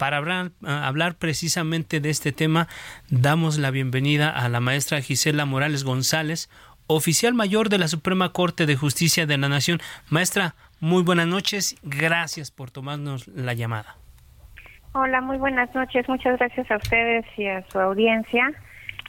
Para hablar, uh, hablar, precisamente de este tema, damos la bienvenida a la maestra Gisela Morales González, oficial mayor de la Suprema Corte de Justicia de la Nación. Maestra, muy buenas noches. Gracias por tomarnos la llamada. Hola, muy buenas noches. Muchas gracias a ustedes y a su audiencia.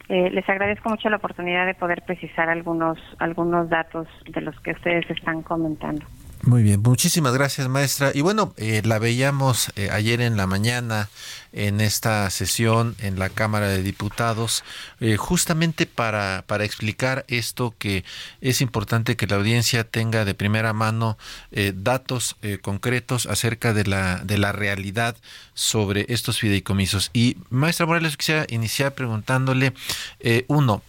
Eh, les agradezco mucho la oportunidad de poder precisar algunos, algunos datos de los que ustedes están comentando. Muy bien, muchísimas gracias maestra. Y bueno, eh, la veíamos eh, ayer en la mañana en esta sesión en la Cámara de Diputados, eh, justamente para, para explicar esto que es importante que la audiencia tenga de primera mano datos concretos acerca de la, de la realidad sobre estos fideicomisos. Y maestra Morales, quisiera iniciar preguntándole, uno,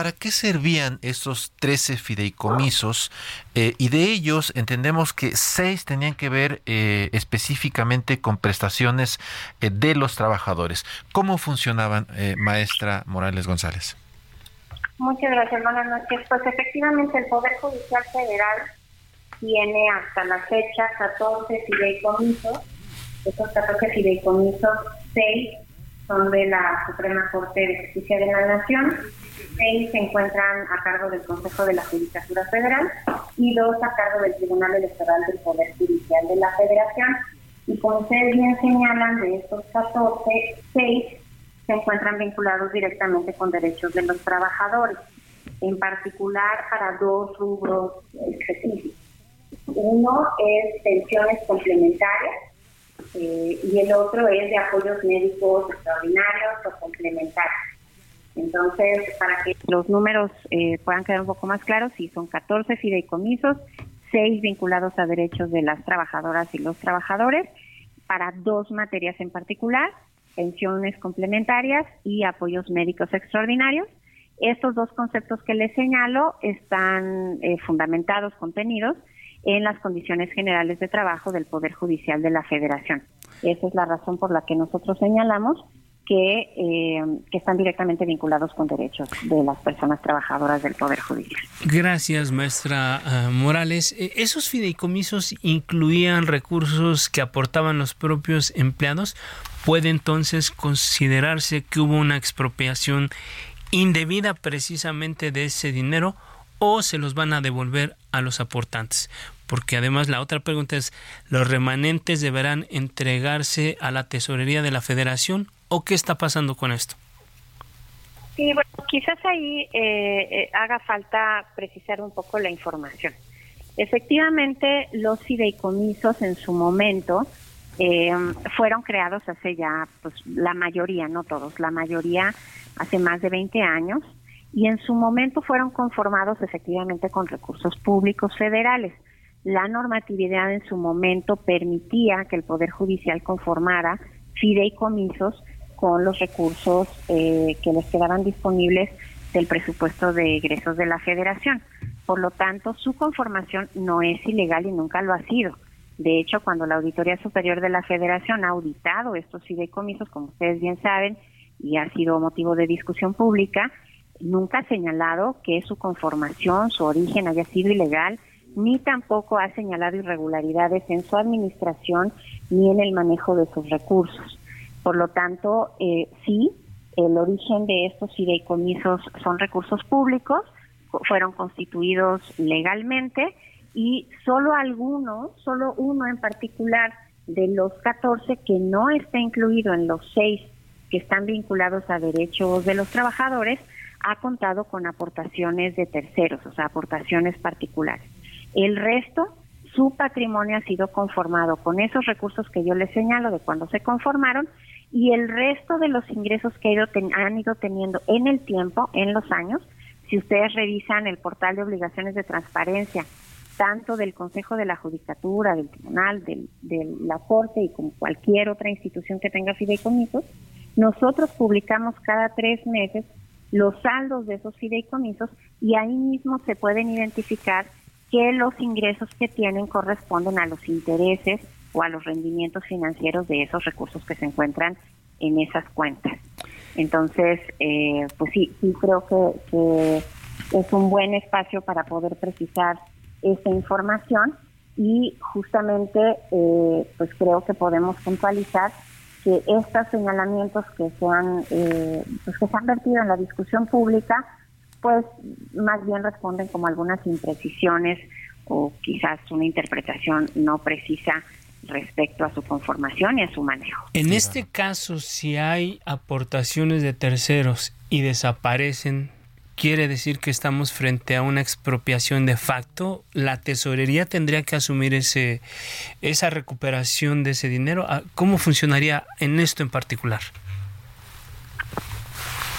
¿para qué servían estos 13 fideicomisos? Eh, y de ellos entendemos que seis tenían que ver eh, específicamente con prestaciones eh, de los trabajadores. ¿Cómo funcionaban, maestra Morales González? Muchas gracias, buenas noches. Pues efectivamente el Poder Judicial Federal tiene hasta la fecha 14 fideicomisos. Esos 14 fideicomisos, seis son de la Suprema Corte de Justicia de la Nación seis se encuentran a cargo del Consejo de la Judicatura Federal y dos a cargo del Tribunal Electoral del Poder Judicial de la Federación. Y como ustedes bien señalan, de estos 14, seis se encuentran vinculados directamente con derechos de los trabajadores, en particular para dos rubros específicos. Uno es pensiones complementarias eh, y el otro es de apoyos médicos extraordinarios o complementarios. Entonces, para que los números eh, puedan quedar un poco más claros, sí, son 14 fideicomisos, 6 vinculados a derechos de las trabajadoras y los trabajadores, para dos materias en particular, pensiones complementarias y apoyos médicos extraordinarios. Estos dos conceptos que les señalo están eh, fundamentados, contenidos en las condiciones generales de trabajo del Poder Judicial de la Federación. Esa es la razón por la que nosotros señalamos que, eh, que, están directamente vinculados con derechos de las personas trabajadoras del Poder Judicial. Gracias, maestra uh, Morales. Eh, ¿Esos fideicomisos incluían recursos que aportaban los propios empleados? ¿Puede entonces considerarse que hubo una expropiación indebida precisamente de ese dinero o se los van a devolver a los aportantes? porque además la otra pregunta es, ¿los remanentes deberán entregarse a la tesorería de la federación o qué está pasando con esto? Sí, bueno, quizás ahí eh, eh, haga falta precisar un poco la información. Efectivamente, los fideicomisos en su momento eh, fueron creados hace ya, pues la mayoría, no todos, la mayoría hace más de 20 años y en su momento fueron conformados efectivamente con recursos públicos federales. La normatividad en su momento permitía que el Poder Judicial conformara fideicomisos con los recursos eh, que les quedaban disponibles del presupuesto de egresos de la federación. Por lo tanto, su conformación no es ilegal y nunca lo ha sido. De hecho, cuando la Auditoría Superior de la Federación ha auditado estos fideicomisos, como ustedes bien saben, y ha sido motivo de discusión pública, nunca ha señalado que su conformación, su origen haya sido ilegal, ni tampoco ha señalado irregularidades en su administración ni en el manejo de sus recursos. Por lo tanto, eh, sí, el origen de estos fideicomisos son recursos públicos, fueron constituidos legalmente y solo algunos, solo uno en particular de los 14 que no está incluido en los seis que están vinculados a derechos de los trabajadores, ha contado con aportaciones de terceros, o sea, aportaciones particulares. El resto, su patrimonio ha sido conformado con esos recursos que yo les señalo de cuando se conformaron y el resto de los ingresos que han ido teniendo en el tiempo, en los años, si ustedes revisan el portal de obligaciones de transparencia, tanto del Consejo de la Judicatura, del Tribunal, del, de la Corte y como cualquier otra institución que tenga fideicomisos, nosotros publicamos cada tres meses los saldos de esos fideicomisos y ahí mismo se pueden identificar que los ingresos que tienen corresponden a los intereses o a los rendimientos financieros de esos recursos que se encuentran en esas cuentas. Entonces, eh, pues sí, sí creo que, es un buen espacio para poder precisar esta información y justamente eh, pues creo que podemos puntualizar que estos señalamientos que se han eh, pues que se han vertido en la discusión pública pues más bien responden como algunas imprecisiones o quizás una interpretación no precisa respecto a su conformación y a su manejo. En este caso, si hay aportaciones de terceros y desaparecen, quiere decir que estamos frente a una expropiación de facto. La tesorería tendría que asumir ese esa recuperación de ese dinero. Ah, ¿Cómo funcionaría en esto en particular?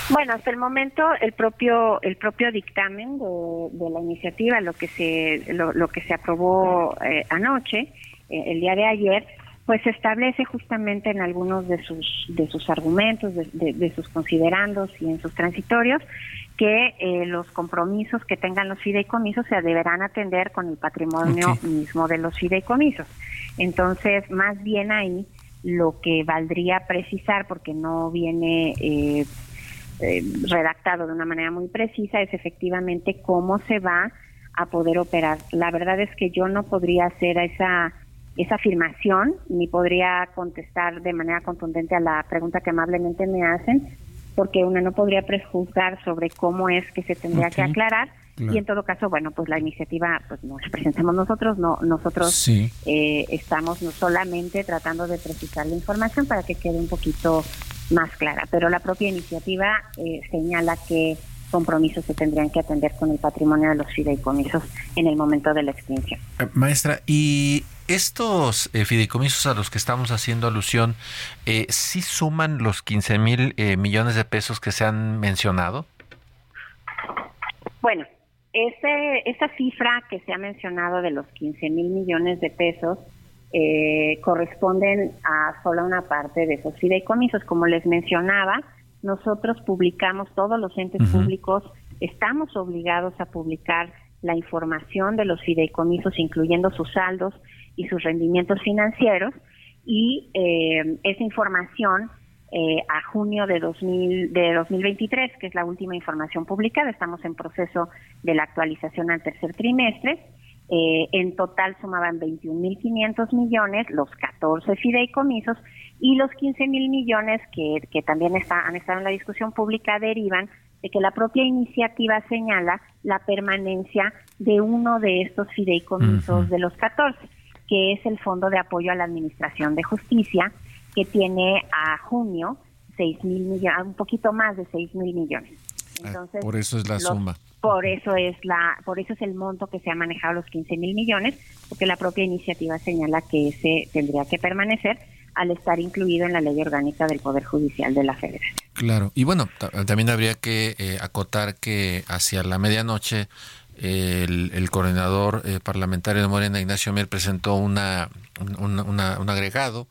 Bueno, hasta el momento el propio el propio dictamen de, la iniciativa, lo que se lo, que se aprobó eh, anoche, eh, el día de ayer, pues establece justamente en algunos de sus de sus argumentos, de, sus considerandos y en sus transitorios que eh, los compromisos que tengan los fideicomisos se deberán atender con el patrimonio mismo de los fideicomisos. Entonces, más bien ahí lo que valdría precisar, porque no viene eh, redactado de una manera muy precisa, es efectivamente cómo se va a poder operar. La verdad es que yo no podría hacer esa esa afirmación, ni podría contestar de manera contundente a la pregunta que amablemente me hacen, porque una no podría prejuzgar sobre cómo es que se tendría que aclarar. Y en todo caso, bueno, pues la iniciativa pues nos presentamos nosotros, no nosotros eh, estamos no solamente tratando de precisar la información para que quede un poquito más clara, pero la propia iniciativa eh, señala que compromisos se tendrían que atender con el patrimonio de los fideicomisos en el momento de la extinción. Eh, maestra, y estos eh, fideicomisos a los que estamos haciendo alusión, eh, ¿sí suman los 15 mil eh, millones de pesos que se han mencionado? Bueno, ese, esa cifra que se ha mencionado de los 15 mil millones de pesos eh, corresponden a solo una parte de esos fideicomisos. Como les mencionaba, nosotros publicamos, todos los entes públicos, estamos obligados a publicar la información de los fideicomisos, incluyendo sus saldos y sus rendimientos financieros, y eh, esa información eh, a junio de, 2000, de 2023, que es la última información publicada, estamos en proceso de la actualización al tercer trimestre, eh, en total sumaban 21.500 millones, los 14 fideicomisos y los 15.000 millones que, que también está, han estado en la discusión pública derivan de que la propia iniciativa señala la permanencia de uno de estos fideicomisos de los 14, que es el Fondo de Apoyo a la Administración de Justicia, que tiene a junio 6 mil millones, un poquito más de 6 mil millones. Ah, Entonces, por eso es la suma. Por eso es la, por eso es el monto que se ha manejado los 15 mil millones, porque la propia iniciativa señala que ese tendría que permanecer al estar incluido en la ley orgánica del Poder Judicial de la Federación. Claro, y bueno, también habría que eh, acotar que hacia la medianoche el, coordinador eh, parlamentario de Morena, Ignacio Mier, presentó una, un agregado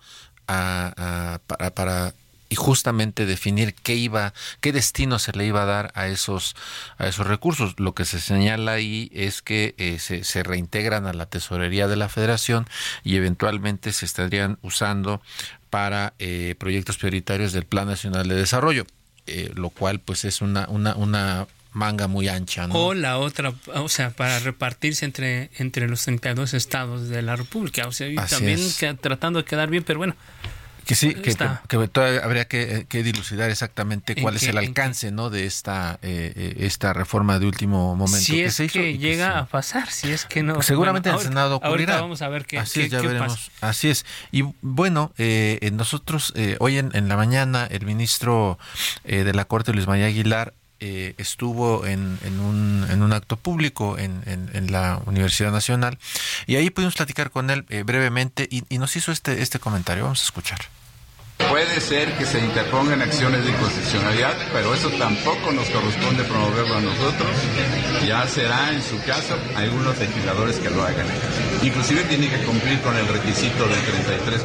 a, para y justamente definir qué iba, qué destino se le iba a dar a esos, a esos recursos. Lo que se señala ahí es que eh, se, se, reintegran a la tesorería de la Federación y eventualmente se estarían usando para eh, proyectos prioritarios del Plan Nacional de Desarrollo, eh, lo cual pues es una, una, una manga muy ancha. ¿no? O la otra, o sea, para repartirse entre, entre los 32 estados de la República, o sea, también tratando de quedar bien, pero bueno, Que sí, que, todavía habría que, dilucidar exactamente cuál es el alcance ¿no? de esta, eh, esta reforma de último momento si es que llega a pasar, si es que no. Seguramente en el Senado ocurrirá. vamos a ver qué, Así es, ya veremos. Así es. Y bueno, nosotros hoy en, en, la mañana el ministro de la Corte, Luis María Aguilar, eh, estuvo en, en, un, en, un, acto público en, en, la Universidad Nacional y ahí pudimos platicar con él eh, brevemente y, y, nos hizo este, este comentario. Vamos a escuchar. Puede ser que se interpongan acciones de inconstitucionalidad, pero eso tampoco nos corresponde promoverlo a nosotros. Ya será, en su caso, algunos legisladores que lo hagan. Inclusive tiene que cumplir con el requisito del 33%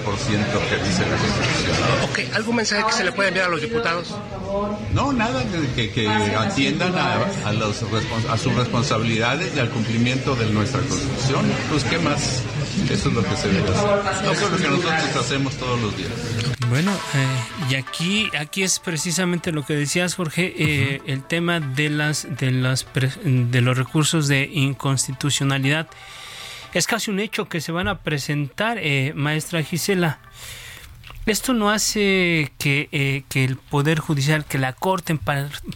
que dice la Constitución. Ok, ¿algún mensaje que se le pueda enviar a los diputados? No, nada, que, que atiendan a, los, a sus responsabilidades y al cumplimiento de nuestra Constitución. Pues, ¿qué más? Eso es lo que se debe hacer. Eso es lo que nosotros hacemos todos los días. Bueno, eh, y aquí, aquí es precisamente lo que decías, Jorge, eh, el tema de las, de las de los recursos de inconstitucionalidad. Es casi un hecho que se van a presentar, eh, maestra Gisela. Esto no hace que, que, el Poder Judicial, que la Corte en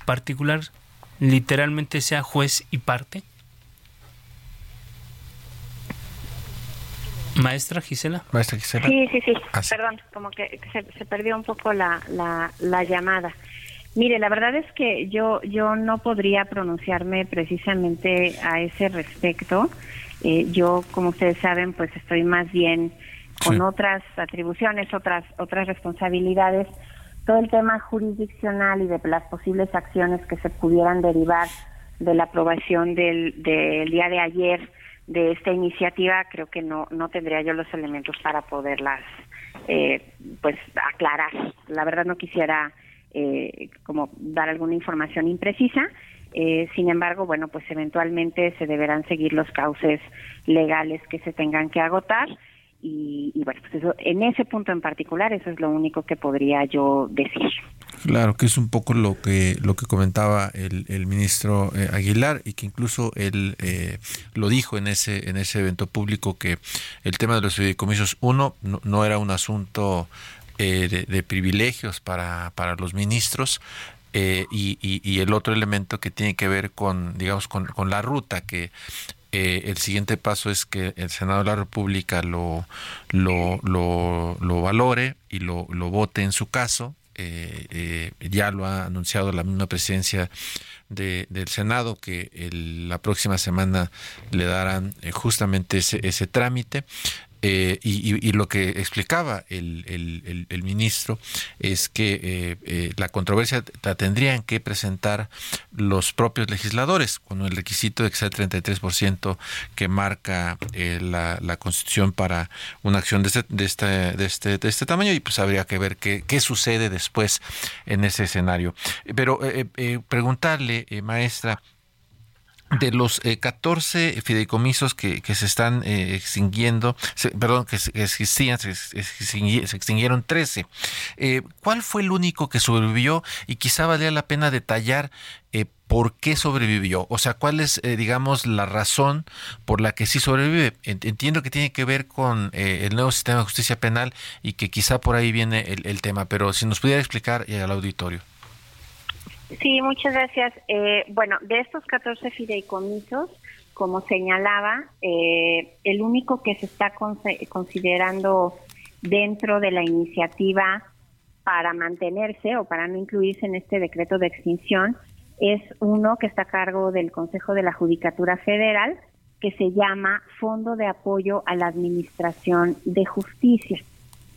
particular, literalmente sea juez y parte. Maestra Gisela. Maestra Gisela. Sí, sí, sí. Ah, Perdón, como que se, perdió un poco la, la, llamada. Mire, la verdad es que yo, yo no podría pronunciarme precisamente a ese respecto. Eh, yo, como ustedes saben, pues estoy más bien con otras atribuciones, otras, otras responsabilidades. Todo el tema jurisdiccional y de las posibles acciones que se pudieran derivar de la aprobación del, del día de ayer de esta iniciativa creo que no no tendría yo los elementos para poderlas eh, pues aclarar. La verdad no quisiera eh, como dar alguna información imprecisa. Eh, sin embargo bueno pues eventualmente se deberán seguir los cauces legales que se tengan que agotar y, bueno, pues eso, en ese punto en particular, eso es lo único que podría yo decir. Claro, que es un poco lo que lo que comentaba el, el ministro eh, Aguilar y que incluso él eh, lo dijo en ese en ese evento público que el tema de los fideicomisos uno no, era un asunto eh, de, privilegios para, para los ministros y, y, y, el otro elemento que tiene que ver con digamos con, con la ruta que eh, el siguiente paso es que el Senado de la República lo, lo, lo, valore y lo, lo vote en su caso. Eh, eh, ya lo ha anunciado la misma presidencia de, del Senado que la próxima semana le darán justamente ese, ese trámite. Eh, y, lo que explicaba el, el, ministro es que eh, eh, la controversia la tendrían que presentar los propios legisladores con el requisito de que sea el 33% que marca la, la, Constitución para una acción de este, de, este, de, este, de este tamaño y pues habría que ver qué, qué sucede después en ese escenario. Pero preguntarle, maestra, de los 14 eh, fideicomisos que, que se están eh, extinguiendo, perdón, que existían, se, extinguieron 13. Eh, ¿Cuál fue el único que sobrevivió? Y quizá valía la pena detallar por qué sobrevivió. O sea, cuál es, digamos, la razón por la que sí sobrevive. Entiendo que tiene que ver con el nuevo sistema de justicia penal y que quizá por ahí viene el, el tema, pero si nos pudiera explicar al auditorio. Sí, muchas gracias. Eh, bueno, de estos 14 fideicomisos, como señalaba, eh, el único que se está considerando dentro de la iniciativa para mantenerse o para no incluirse en este decreto de extinción es uno que está a cargo del Consejo de la Judicatura Federal, que se llama Fondo de Apoyo a la Administración de Justicia.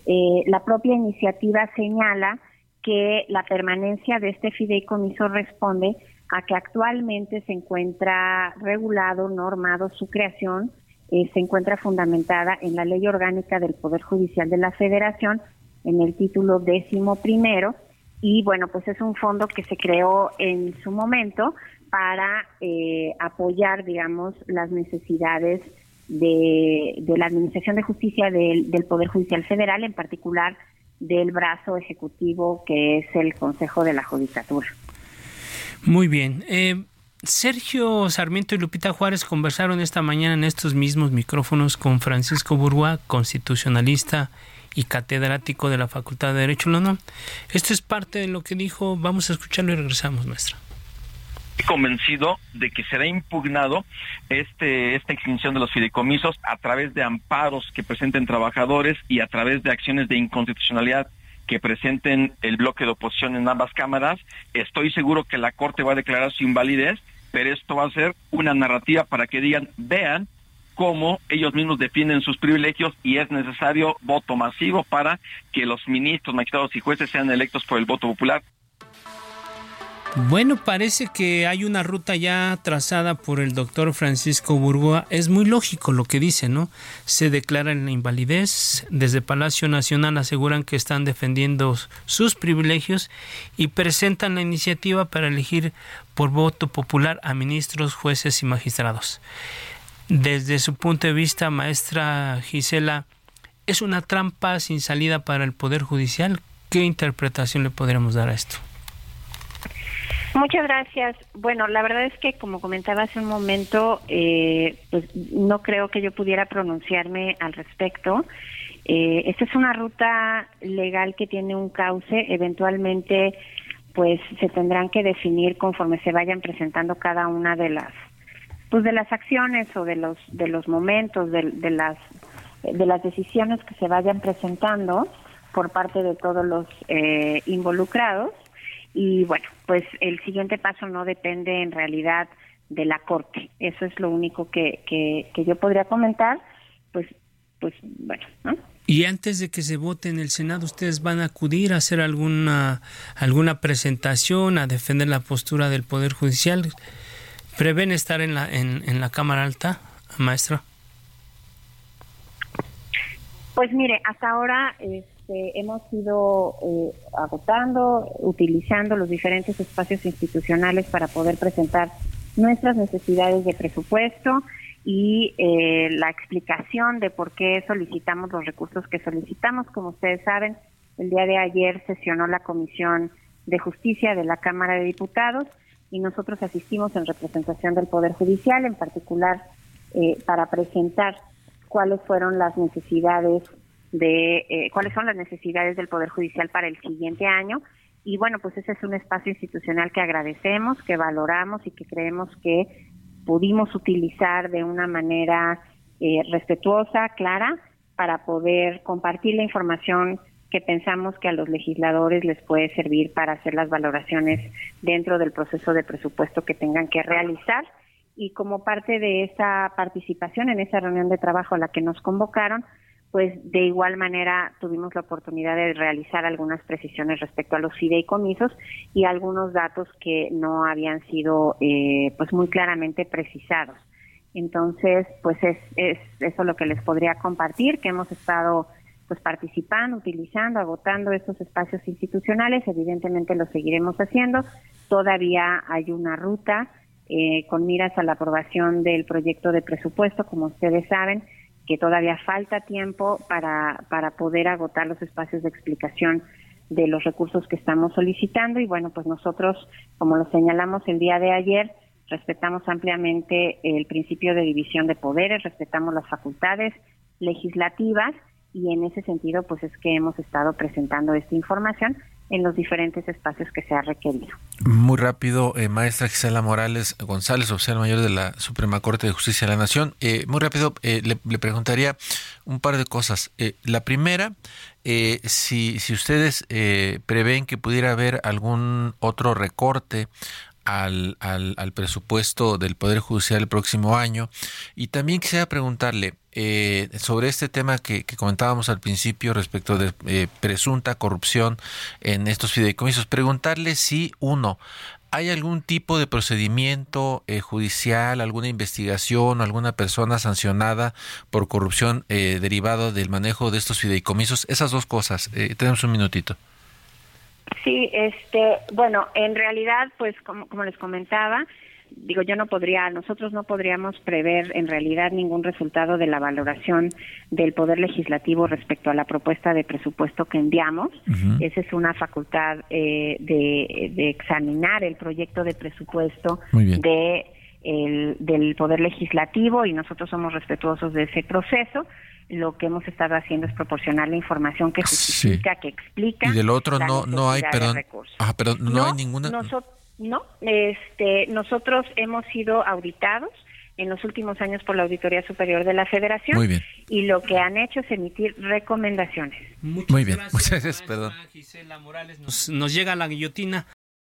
Eh, la propia iniciativa señala que la permanencia de este fideicomiso responde a que actualmente se encuentra regulado, normado su creación, eh, se encuentra fundamentada en la Ley Orgánica del Poder Judicial de la Federación, en el título décimo primero, y bueno, pues es un fondo que se creó en su momento para eh, apoyar, digamos, las necesidades de, la Administración de Justicia del, del Poder Judicial Federal, en particular del brazo ejecutivo que es el Consejo de la Judicatura. Muy bien. Eh, Sergio Sarmiento y Lupita Juárez conversaron esta mañana en estos mismos micrófonos con Francisco Burgua, constitucionalista y catedrático de la Facultad de Derecho UNAM. Esto es parte de lo que dijo. Vamos a escucharlo y regresamos, maestra convencido de que será impugnado este esta extinción de los fideicomisos a través de amparos que presenten trabajadores y a través de acciones de inconstitucionalidad que presenten el bloque de oposición en ambas cámaras. Estoy seguro que la Corte va a declarar su invalidez, pero esto va a ser una narrativa para que digan, vean cómo ellos mismos defienden sus privilegios y es necesario voto masivo para que los ministros, magistrados y jueces sean electos por el voto popular. Bueno, parece que hay una ruta ya trazada por el doctor Francisco Burgoa. Es muy lógico lo que dice, ¿no? Se declara en la invalidez. Desde Palacio Nacional aseguran que están defendiendo sus privilegios y presentan la iniciativa para elegir por voto popular a ministros, jueces y magistrados. Desde su punto de vista, maestra Gisela, ¿es una trampa sin salida para el Poder Judicial? ¿Qué interpretación le podríamos dar a esto? Muchas gracias. Bueno, la verdad es que, como comentaba hace un momento, eh, pues no creo que yo pudiera pronunciarme al respecto. Eh, esta es una ruta legal que tiene un cauce. Eventualmente, pues se tendrán que definir conforme se vayan presentando cada una de las, pues de las acciones o de los de los momentos de, las de las decisiones que se vayan presentando por parte de todos los eh, involucrados y bueno, pues el siguiente paso no depende en realidad de la Corte. Eso es lo único que, que, yo podría comentar. Pues, pues bueno, ¿no? Y antes de que se vote en el Senado, ¿ustedes van a acudir a hacer alguna, alguna presentación, a defender la postura del Poder Judicial? ¿Prevén estar en la, en, en la Cámara Alta, maestra? Pues mire, hasta ahora este, hemos ido eh, agotando, utilizando los diferentes espacios institucionales para poder presentar nuestras necesidades de presupuesto y eh, la explicación de por qué solicitamos los recursos que solicitamos. Como ustedes saben, el día de ayer sesionó la Comisión de Justicia de la Cámara de Diputados y nosotros asistimos en representación del Poder Judicial, en particular eh, para presentar cuáles fueron las necesidades de eh, cuáles son las necesidades del Poder Judicial para el siguiente año. Y bueno, pues ese es un espacio institucional que agradecemos, que valoramos y que creemos que pudimos utilizar de una manera eh, respetuosa, clara, para poder compartir la información que pensamos que a los legisladores les puede servir para hacer las valoraciones dentro del proceso de presupuesto que tengan que realizar. Y como parte de esa participación en esa reunión de trabajo a la que nos convocaron, pues de igual manera tuvimos la oportunidad de realizar algunas precisiones respecto a los fideicomisos y algunos datos que no habían sido eh, pues muy claramente precisados. Entonces, pues es, es eso lo que les podría compartir, que hemos estado pues participando, utilizando, agotando estos espacios institucionales, evidentemente lo seguiremos haciendo. Todavía hay una ruta eh, con miras a la aprobación del proyecto de presupuesto, como ustedes saben, que todavía falta tiempo para, para poder agotar los espacios de explicación de los recursos que estamos solicitando. Y bueno, pues nosotros, como lo señalamos el día de ayer, respetamos ampliamente el principio de división de poderes, respetamos las facultades legislativas y en ese sentido pues es que hemos estado presentando esta información en los diferentes espacios que se ha requerido. Muy rápido, eh, maestra Gisela Morales González, oficial mayor de la Suprema Corte de Justicia de la Nación. Eh, muy rápido, eh, le, preguntaría un par de cosas. la primera, si, si ustedes prevén que pudiera haber algún otro recorte al, al, al, presupuesto del Poder Judicial el próximo año. Y también quisiera preguntarle eh, sobre este tema que, comentábamos al principio respecto de eh, presunta corrupción en estos fideicomisos. Preguntarle si, uno, ¿Hay algún tipo de procedimiento eh, judicial, alguna investigación, alguna persona sancionada por corrupción eh, derivado del manejo de estos fideicomisos? Esas dos cosas. Eh, tenemos un minutito. Sí, este, bueno, en realidad, pues como les comentaba, digo, yo no podría, nosotros no podríamos prever en realidad ningún resultado de la valoración del Poder Legislativo respecto a la propuesta de presupuesto que enviamos. Esa es una facultad eh, de, de, examinar el proyecto de presupuesto de el, del Poder Legislativo y nosotros somos respetuosos de ese proceso. lo que hemos estado haciendo es proporcionar la información que justifica, que explica. Y del otro no no hay, perdón. Ah, pero no, hay ninguna. No, este, nosotros hemos sido auditados en los últimos años por la Auditoría Superior de la Federación. Muy bien. Y lo que han hecho es emitir recomendaciones. Muy bien, muchas gracias, perdón. Gisela Morales, nos, llega la guillotina